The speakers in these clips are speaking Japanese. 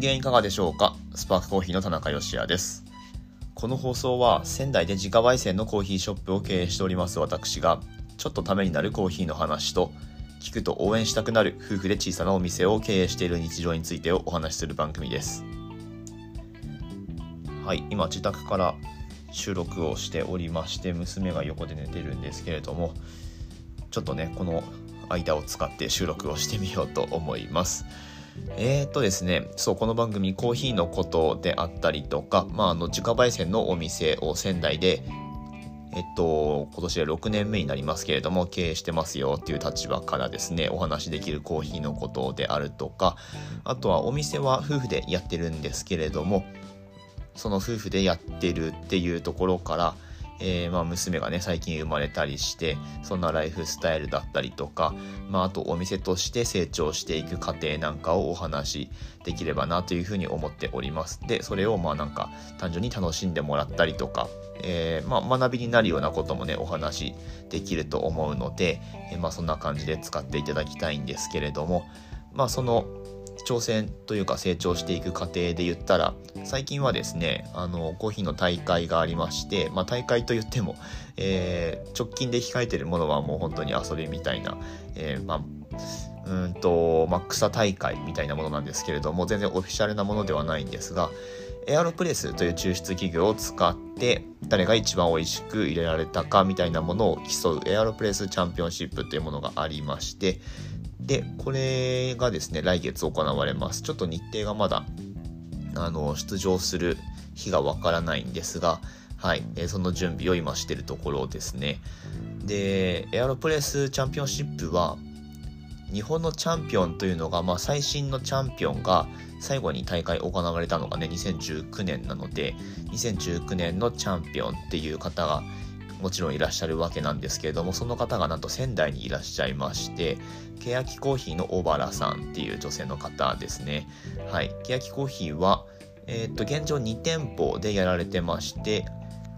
機嫌いかがでしょうか？スパークコーヒーの田中芳也です。この放送は仙台で自家焙煎のコーヒーショップを経営しております私がちょっとためになるコーヒーの話と聞くと応援したくなる夫婦で小さなお店を経営している日常についてをお話しする番組です。はい、今自宅から収録をしておりまして娘が横で寝てるんですけれどもちょっとねこの間を使って収録をしてみようと思います。えー、っとですね、そう、この番組、コーヒーのことであったりとか、まあ、あの、自家焙煎のお店を仙台で、えっと、今年で6年目になりますけれども、経営してますよっていう立場からですね、お話しできるコーヒーのことであるとか、あとはお店は夫婦でやってるんですけれども、その夫婦でやってるっていうところから、えー、まあ娘がね最近生まれたりしてそんなライフスタイルだったりとか、まあ、あとお店として成長していく過程なんかをお話しできればなというふうに思っております。でそれをまあなんか単純に楽しんでもらったりとか、えー、まあ、学びになるようなこともねお話できると思うので、えー、まあ、そんな感じで使っていただきたいんですけれどもまあその挑戦というか成長していく過程で言ったら最近はですねあのコーヒーの大会がありまして、まあ、大会といっても、えー、直近で控えてるものはもう本当に遊びみたいな、えー、まあうんと、まあ、草大会みたいなものなんですけれども全然オフィシャルなものではないんですがエアロプレスという抽出器具を使って誰が一番美味しく入れられたかみたいなものを競うエアロプレスチャンピオンシップというものがありましてで、これがですね、来月行われます。ちょっと日程がまだ、あの、出場する日がわからないんですが、はい、え、その準備を今してるところですね。で、エアロプレスチャンピオンシップは、日本のチャンピオンというのが、まあ、最新のチャンピオンが最後に大会行われたのがね、2019年なので、2019年のチャンピオンっていう方がもちろんいらっしゃるわけなんですけれどもその方がなんと仙台にいらっしゃいまして欅コーヒーの小原さんっていう女性の方ですね。はい。欅コーヒーはえっ、と現状2店舗でやられてまして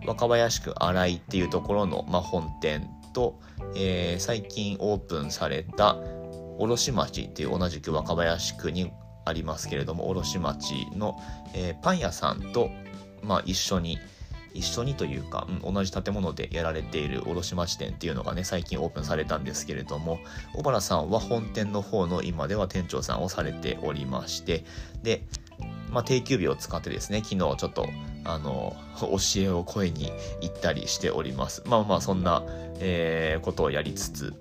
若林区新井っていうところの、まあ、本店と、えー、最近オープンされた卸町っていう同じく若林区にありますけれども卸町の、えー、パン屋さんと、まあ、一緒に一緒にというか、うん、同じ建物でやられている卸町店っていうのがね、最近オープンされたんですけれども、小原さんは本店の方の今では店長さんをされておりまして、で、まあ、定休日を使ってですね、昨日ちょっと、あの、教えを声に行ったりしております。まあまあ、そんな、えー、ことをやりつつ、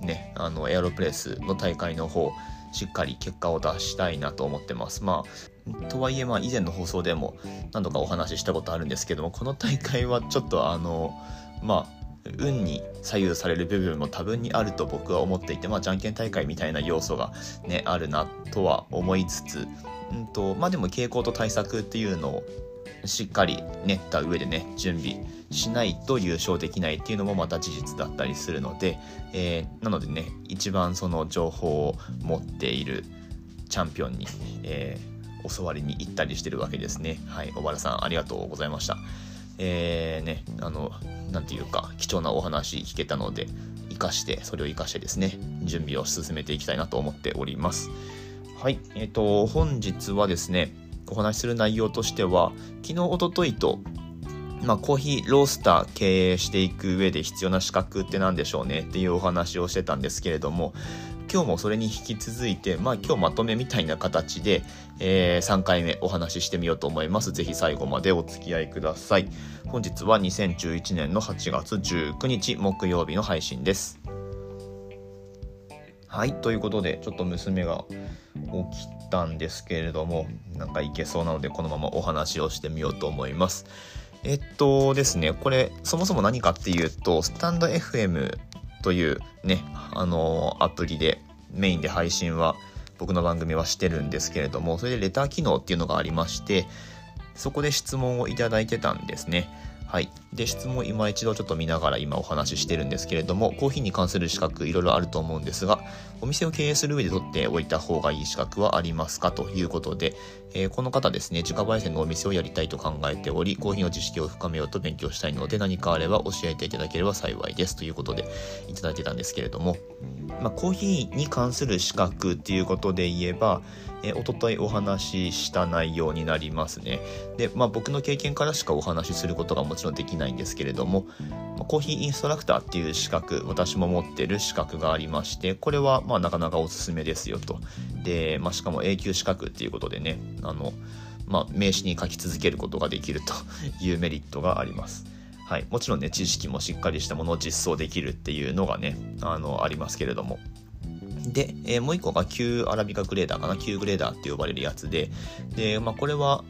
ね、あの、エアロプレスの大会の方、しっかり結果を出したいなと思ってます。まあ、とはいえ、まあ、以前の放送でも何度かお話ししたことあるんですけども、この大会はちょっとあの、まあ、運に左右される部分も多分にあると僕は思っていて、まあ、じゃんけん大会みたいな要素がね、あるなとは思いつつ、うんと、まあでも傾向と対策っていうのをしっかり練った上でね、準備しないと優勝できないっていうのもまた事実だったりするので、えー、なのでね、一番その情報を持っているチャンピオンに、えー、教わりに行ったりしてるわけですね。はい、小原さんありがとうございました。えー、ね、あの、なんていうか、貴重なお話聞けたので、生かして、それを生かしてですね、準備を進めていきたいなと思っております。はい、えっ、ー、と、本日はですね、お話しする内容としては、昨日、おとといと、まあ、コーヒーロースター経営していく上で必要な資格って何でしょうねっていうお話をしてたんですけれども、今日もそれに引き続いて、まあ今日まとめみたいな形で、えー、3回目お話ししてみようと思います。ぜひ最後までお付き合いください。本日は2011年の8月19日木曜日の配信です。はい、ということで、ちょっと娘が起きたんですけれども、なんかいけそうなので、このままお話をしてみようと思います。えっとですね、これ、そもそも何かっていうと、スタンド FM というね、あのアプリでメインで配信は僕の番組はしてるんですけれども、それでレター機能っていうのがありまして、そこで質問をいただいてたんですね。はい。で、質問今一度ちょっと見ながら今お話ししてるんですけれども、コーヒーに関する資格いろいろあると思うんですが、お店を経営する上で取っておいた方がいい資格はありますかということで、えー、この方ですね、自家焙煎のお店をやりたいと考えており、コーヒーの知識を深めようと勉強したいので、何かあれば教えていただければ幸いですということでいただいてたんですけれども、まあ、コーヒーに関する資格っていうことで言えば、えー、おとといお話しした内容になりますね。で、まあ、僕の経験からしかお話しすることがもちろんできないんですけれどもま、コーヒーインストラクターっていう資格、私も持ってる資格がありまして、これはまあなかなかおすすめですよと。で、まあ、しかも永久資格っていうことでね、あの、まあ、名刺に書き続けることができると いうメリットがあります。はい、もちろんね知識もしっかりしたものを実装できるっていうのがねあのありますけれどもで、えー、もう一個が旧アラビカグレーダーかな旧グレーダーって呼ばれるやつでで、まあ、これは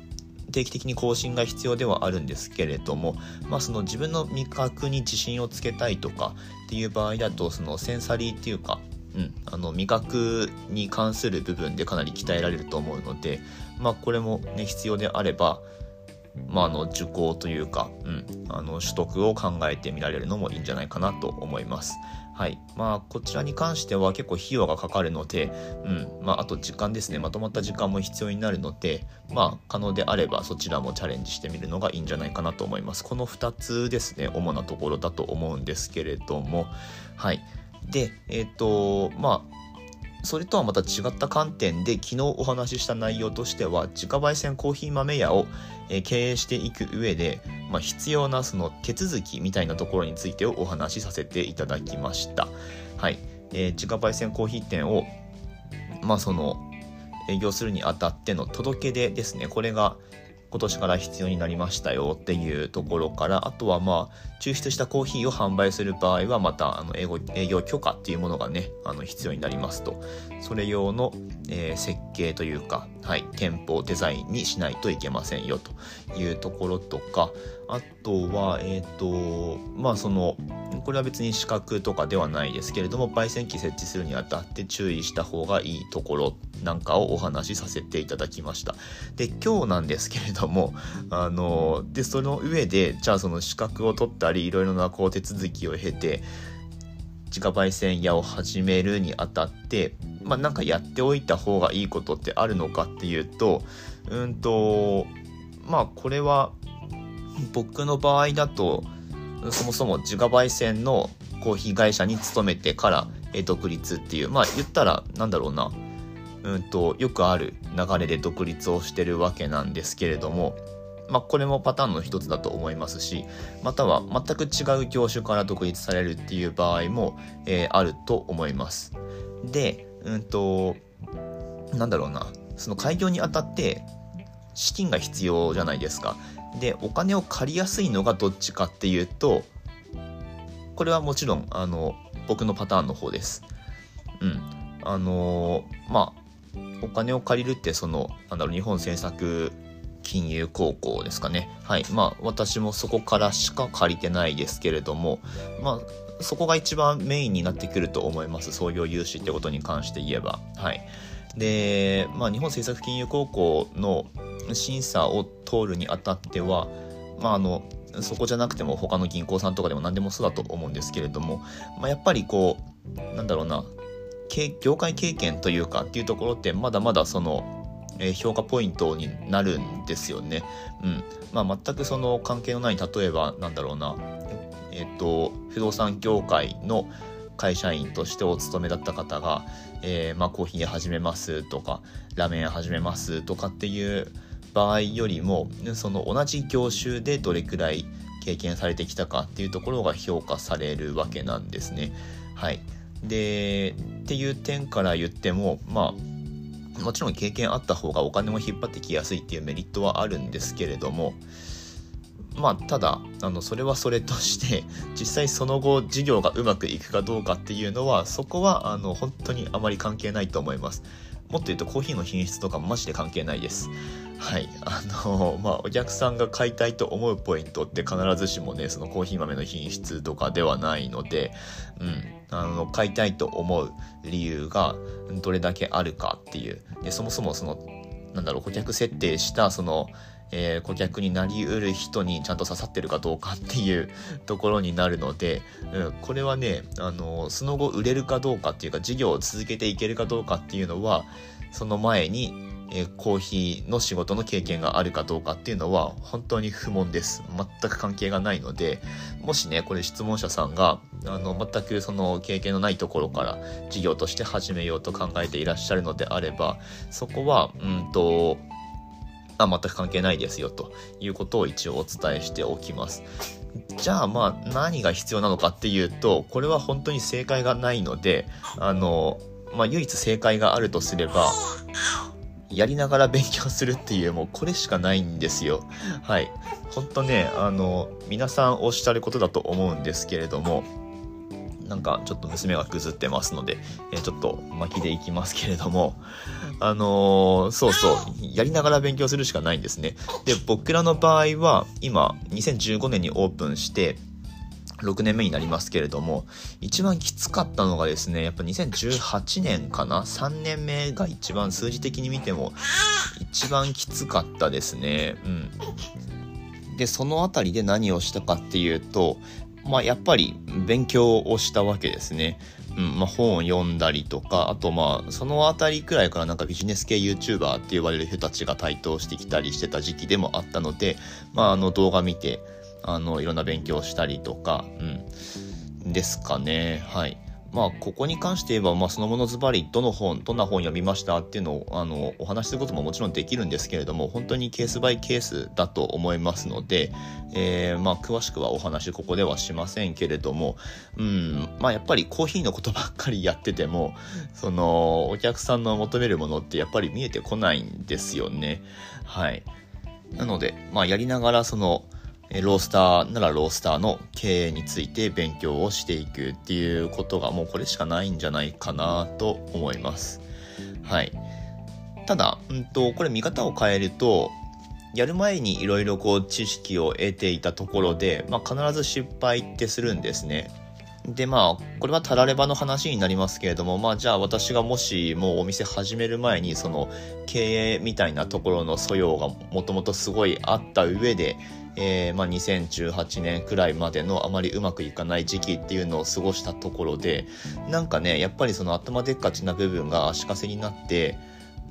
定期的に更新が必要ではあるんですけれども、まあ、その自分の味覚に自信をつけたいとかっていう場合だとそのセンサリーっていうか、うん、あの味覚に関する部分でかなり鍛えられると思うので、まあ、これも、ね、必要であればまあ、の受講というか、うん、あの取得を考えてみられるのもいいんじゃないかなと思います。はい。まあ、こちらに関しては結構費用がかかるので、うんまあ、あと時間ですね。まとまった時間も必要になるので、まあ、可能であればそちらもチャレンジしてみるのがいいんじゃないかなと思います。この2つですね主なところだと思うんですけれども。はい。でえっ、ー、とまあそれとはまた違った観点で昨日お話しした内容としては自家焙煎コーヒー豆屋を経営していく上で、まあ、必要なその手続きみたいなところについてをお話しさせていただきました。はい、えー、自家焙煎コーヒー店をまあその営業するにあたっての届け出ですねこれが今年から必要になりましたよっていうところからあとはまあ抽出したコーヒーを販売する場合はまたあの営業営業許可っていうものがねあの必要になりますと。それ用の、えー、設計というか、はい、店舗デザインにしないといけませんよというところとかあとはえっ、ー、とまあそのこれは別に資格とかではないですけれども焙煎機設置するにあたって注意した方がいいところなんかをお話しさせていただきました。で今日なんですけれどもあのでその上でじゃあその資格を取ったりいろいろなこう手続きを経て自家焙煎屋を始めるにあたってまあなんかやっておいた方がいいことってあるのかっていうとうんとまあこれは僕の場合だとそもそも自家焙煎のコーヒー会社に勤めてから独立っていうまあ言ったらなんだろうなうんとよくある流れで独立をしてるわけなんですけれどもまあ、これもパターンの一つだと思いますしまたは全く違う業種から独立されるっていう場合も、えー、あると思います。で、うんと、なんだろうな、その開業にあたって資金が必要じゃないですか。でお金を借りやすいのがどっちかっていうとこれはもちろんあの僕のパターンの方です。うん。あのまあお金を借りるってそのなんだろう日本政策金融高校ですかね。はい。まあ私もそこからしか借りてないですけれども、まあそこが一番メインになってくると思います。創業融資ってことに関して言えば。はい。で、まあ日本政策金融高校の審査を通るにあたっては、まあ、あのそこじゃなくても他の銀行さんとかでも何でもそうだと思うんですけれども、まあ、やっぱりこうなんだろうな業界経験というかっていうところってまだまだその評価ポイントになるんですよね。うんまあ、全くその関係のない例えばなんだろうな、えっと不動産業界の会社員としてお勤めだった方が、えー、まあ、コーヒー始めますとかラーメン始めますとかっていう場合よりもその同じ業種でどれくらい経験されてきたかっていうところが評価されるわけなんですね。はい、でっていう点から言ってもまあもちろん経験あった方がお金も引っ張ってきやすいっていうメリットはあるんですけれどもまあただあのそれはそれとして 実際その後事業がうまくいくかどうかっていうのはそこはあの本当にあまり関係ないと思います。もっと言うとコーヒーの品質とかもマジで関係ないです。はい。あの、まあ、お客さんが買いたいと思うポイントって必ずしもね、そのコーヒー豆の品質とかではないので、うん。あの、買いたいと思う理由がどれだけあるかっていう。で、そもそもその、なんだろう、顧客設定した、その、えー、顧客になりうる人にちゃんと刺さってるかどうかっていうところになるので、うん、これはね、あの、その後売れるかどうかっていうか、事業を続けていけるかどうかっていうのは、その前にえ、コーヒーの仕事の経験があるかどうかっていうのは本当に不問です。全く関係がないので、もしね、これ質問者さんが、あの、全くその経験のないところから事業として始めようと考えていらっしゃるのであれば、そこは、うんと、あ全く関係ないですよということを一応お伝えしておきます。じゃあまあ何が必要なのかっていうとこれは本当に正解がないのであの、まあ、唯一正解があるとすればやりながら勉強するっていうもうこれしかないんですよ。はい。本当ねあの皆さんおっしゃることだと思うんですけれどもなんかちょっと娘がぐずってますので、えー、ちょっと巻きでいきますけれども、あのー、そうそう、やりながら勉強するしかないんですね。で、僕らの場合は、今、2015年にオープンして、6年目になりますけれども、一番きつかったのがですね、やっぱ2018年かな ?3 年目が一番数字的に見ても、一番きつかったですね。うん。で、そのあたりで何をしたかっていうと、まあ、やっぱり勉強をしたわけですね。うんまあ、本を読んだりとか、あとまあ、そのあたりくらいからなんかビジネス系 YouTuber って言われる人たちが台頭してきたりしてた時期でもあったので、まあ、あの動画見て、あの、いろんな勉強したりとか、うん、ですかね。はい。まあ、ここに関して言えば、まあ、そのものズバリ、どの本、どんな本読みましたっていうのを、あの、お話しすることももちろんできるんですけれども、本当にケースバイケースだと思いますので、えー、まあ、詳しくはお話ここではしませんけれども、うん、まあ、やっぱりコーヒーのことばっかりやってても、その、お客さんの求めるものってやっぱり見えてこないんですよね。はい。なので、まあ、やりながら、その、ロースターならロースターの経営について勉強をしていくっていうことがもうこれしかないんじゃないかなと思います。はい。ただ、うんと、これ見方を変えると、やる前にいろいろこう知識を得ていたところで、まあ、必ず失敗ってするんですね。でまあこれはたらればの話になりますけれどもまあじゃあ私がもしもうお店始める前にその経営みたいなところの素養がもともとすごいあった上でえー、まあ、2018年くらいまでのあまりうまくいかない時期っていうのを過ごしたところでなんかねやっぱりその頭でっかちな部分が足かせになって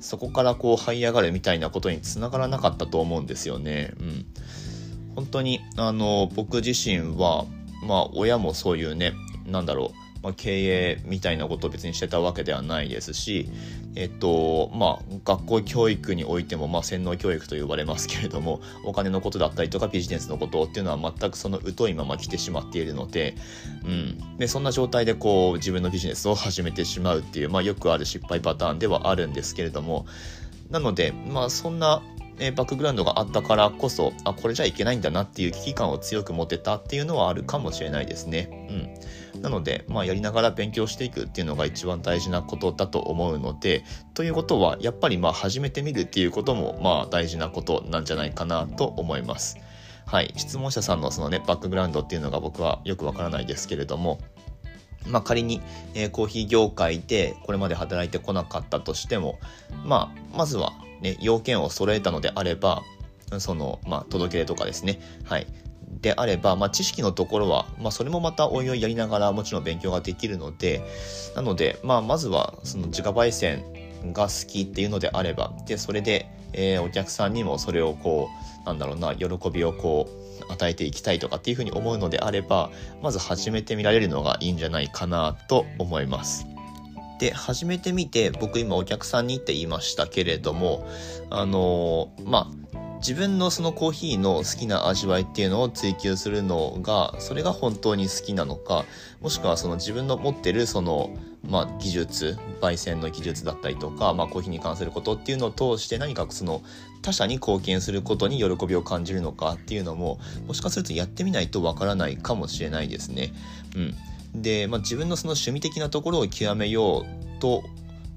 そこからこう這い上がるみたいなことにつながらなかったと思うんですよね。うん、本当にあの僕自身はまあ親もそういうねなんだろうまあ、経営みたいなことを別にしてたわけではないですし、えっと、まあ、学校教育においても、まあ、洗脳教育と呼ばれますけれども、お金のことだったりとかビジネスのことっていうのは全くその疎いまま来てしまっているので、うん。で、そんな状態でこう、自分のビジネスを始めてしまうっていう、まあ、よくある失敗パターンではあるんですけれども、なので、まあ、そんなえバックグラウンドがあったからこそあこれじゃいけないんだなっていう危機感を強く持てたっていうのはあるかもしれないですね。うん、なので、まあ、やりながら勉強していくっていうのが一番大事なことだと思うのでということはやっぱりまあ始めてみるっていうこともまあ大事なことなんじゃないかなと思います。はい、質問者さんのそのねバックグラウンドっていうのが僕はよくわからないですけれどもまあ、仮に、えー、コーヒー業界でこれまで働いてこなかったとしても、まあ、まずはね、要件を揃えたのであれば、その、まあ、届け出とかですね。はい。であれば、まあ、知識のところは、まあ、それもまたおいおいやりながらもちろん勉強ができるので、なので、まあ、まずは、その自家焙煎が好きっていうのであれば、で、それで、えー、お客さんにもそれをこう、なんだろうな、喜びをこう、与えていきたいとかっていうふうに思うのであれば、まず始めてみられるのがいいんじゃないかなと思います。で始めてみて僕今お客さんにって言いましたけれどもあのまあ自分のそのコーヒーの好きな味わいっていうのを追求するのがそれが本当に好きなのかもしくはその自分の持ってるそのまあ技術焙煎の技術だったりとか、まあ、コーヒーに関することっていうのを通して何かその他者に貢献することに喜びを感じるのかっていうのももしかするとやってみないとわからないかもしれないですね。うんで、まあ、自分のその趣味的なところを極めようと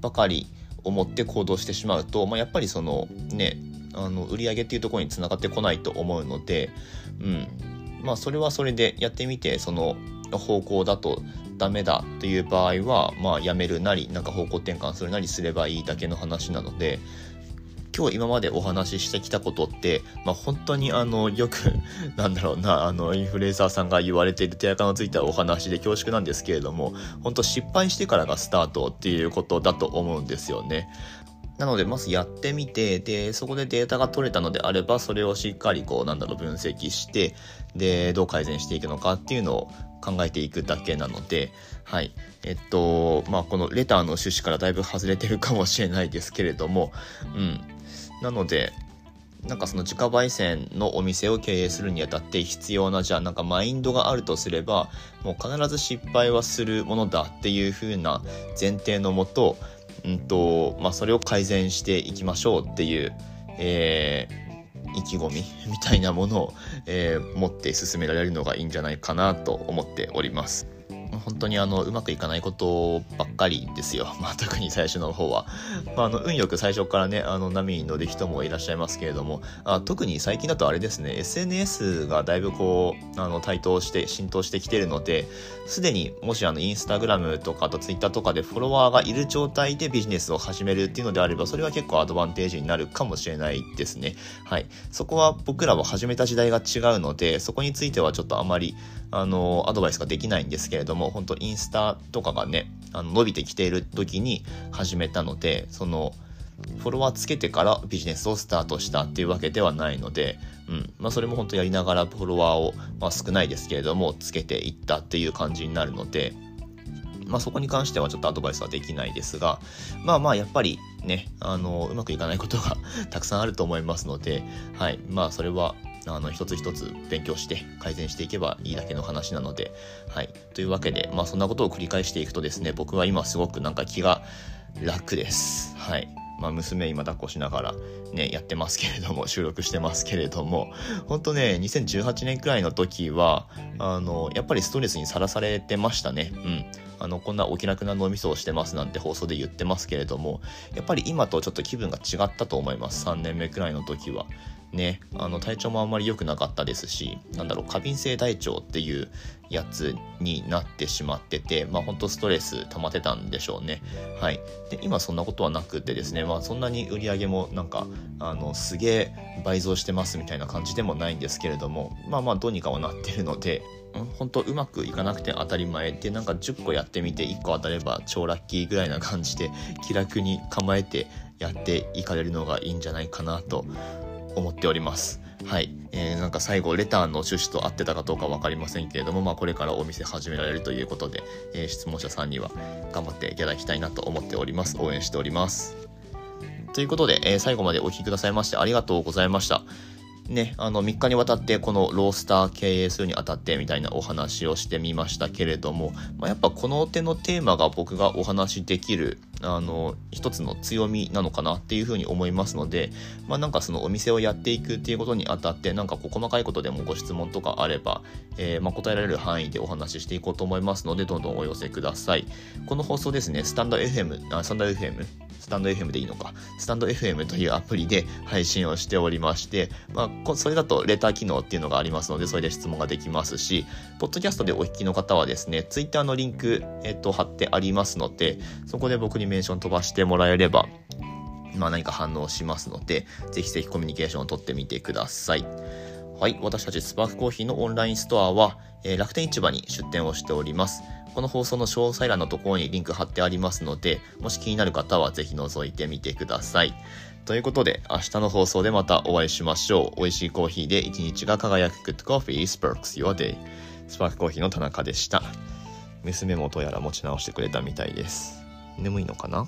ばかり思って行動してしまうと、まあ、やっぱりそのねあの売り上げっていうところにつながってこないと思うので、うんまあ、それはそれでやってみてその方向だとダメだっていう場合は、まあ、やめるなりなんか方向転換するなりすればいいだけの話なので、今日今までお話ししてきたことって、まあ、本当にあの、よく なんだろうな、あの、インフルエンサーさんが言われている手垢のついたお話で恐縮なんですけれども、本当失敗してからがスタートっていうことだと思うんですよね。なので、まずやってみて、で、そこでデータが取れたのであれば、それをしっかりこう、なんだろう、分析して、で、どう改善していくのかっていうのを考えていくだけなので、はい。えっと、まあ、このレターの趣旨からだいぶ外れてるかもしれないですけれども、うん。なので、なんかその自家焙煎のお店を経営するにあたって必要なじゃあなんかマインドがあるとすればもう必ず失敗はするものだっていう風な前提のもとうんとまあ、それを改善していきましょうっていう、えー、意気込み みたいなものを、えー、持って進められるのがいいんじゃないかなと思っております。本当にあのうまくいかないことばっかりですよ、まあ、特に最初の方は、まあ、あの運よく最初からねあの波に乗る人もいらっしゃいますけれども。あ特に最近だとあれですね。SNS がだいぶこうあの台頭して浸透してきてるのですでにもしあのインスタグラムとかあとツイッターとかでフォロワーがいる状態でビジネスを始めるっていうのであればそれは結構アドバンテージになるかもしれないですね。はい。そこは僕らは始めた時代が違うのでそこについてはちょっとあまりあのアドバイスができないんですけれども本当インスタとかがねあの伸びてきている時に始めたのでそのフォロワーつけてからビジネスをスタートしたっていうわけではないので、うん。まあ、それも本当やりながらフォロワーを、まあ、少ないですけれどもつけていったっていう感じになるので、まあ、そこに関してはちょっとアドバイスはできないですがまあまあやっぱりねあのうまくいかないことが たくさんあると思いますので、はい。まあ、それはあの一つ一つ勉強して改善していけばいいだけの話なので、はい。というわけで、まあそんなことを繰り返していくとですね、僕は今すごくなんか気が楽です。はい。まあ、娘今抱っこしながらね、やってますけれども、収録してますけれども、本当ね、2018年くらいの時は、あの、やっぱりストレスにさらされてましたね。うん。あの、こんなお気楽な脳みそをしてますなんて放送で言ってますけれども、やっぱり今とちょっと気分が違ったと思います。3年目くらいの時は。ね、あの体調もあんまり良くなかったですし、なんだろう、過敏性大腸っていうやつになってしまってて、まあ本当ストレス溜まってたんでしょうね。はい。で、今そんなことはなくてですね、まあそんなに売り上げもなんか、あの、すげえ倍増してますみたいな感じでもないんですけれども、まあまあどうにかはなってるので、本当うまくいかなくて当たり前でなんか10個やってみて1個当たれば超ラッキーぐらいな感じで気楽に構えてやっていかれるのがいいんじゃないかなと思っております。はい。えー、なんか最後、レターの趣旨と合ってたかどうか分かりませんけれども、まあ、これからお店始められるということで、えー、質問者さんには頑張っていただきたいなと思っております。応援しております。ということで、えー、最後までお聴きくださいましてありがとうございました。ね、あの3日にわたってこのロースター経営するにあたってみたいなお話をしてみましたけれども、まあ、やっぱこの手のテーマが僕がお話しできるあの一つの強みなのかなっていうふうに思いますので、まあ、なんかそのお店をやっていくっていうことにあたってなんかこう細かいことでもご質問とかあれば、えー、ま答えられる範囲でお話ししていこうと思いますのでどんどんお寄せください。この放送ですねスタンド FM あスタンド FM スタンド FM でいいのか、スタンド FM というアプリで配信をしておりまして、まあ、それだとレター機能っていうのがありますので、それで質問ができますし、ポッドキャストでお聞きの方はですね、ツイッターのリンク、えっと、貼ってありますので、そこで僕にメンション飛ばしてもらえれば、まあ何か反応しますので、ぜひぜひコミュニケーションをとってみてください。はい、私たちスパークコーヒーのオンラインストアは、えー、楽天市場に出店をしております。この放送の詳細欄のところにリンク貼ってありますので、もし気になる方はぜひ覗いてみてください。ということで、明日の放送でまたお会いしましょう。美味しいコーヒーで一日が輝く Good Coffee Sparks Your Day。スパークコーヒーの田中でした。娘もどうやら持ち直してくれたみたいです。眠いのかな？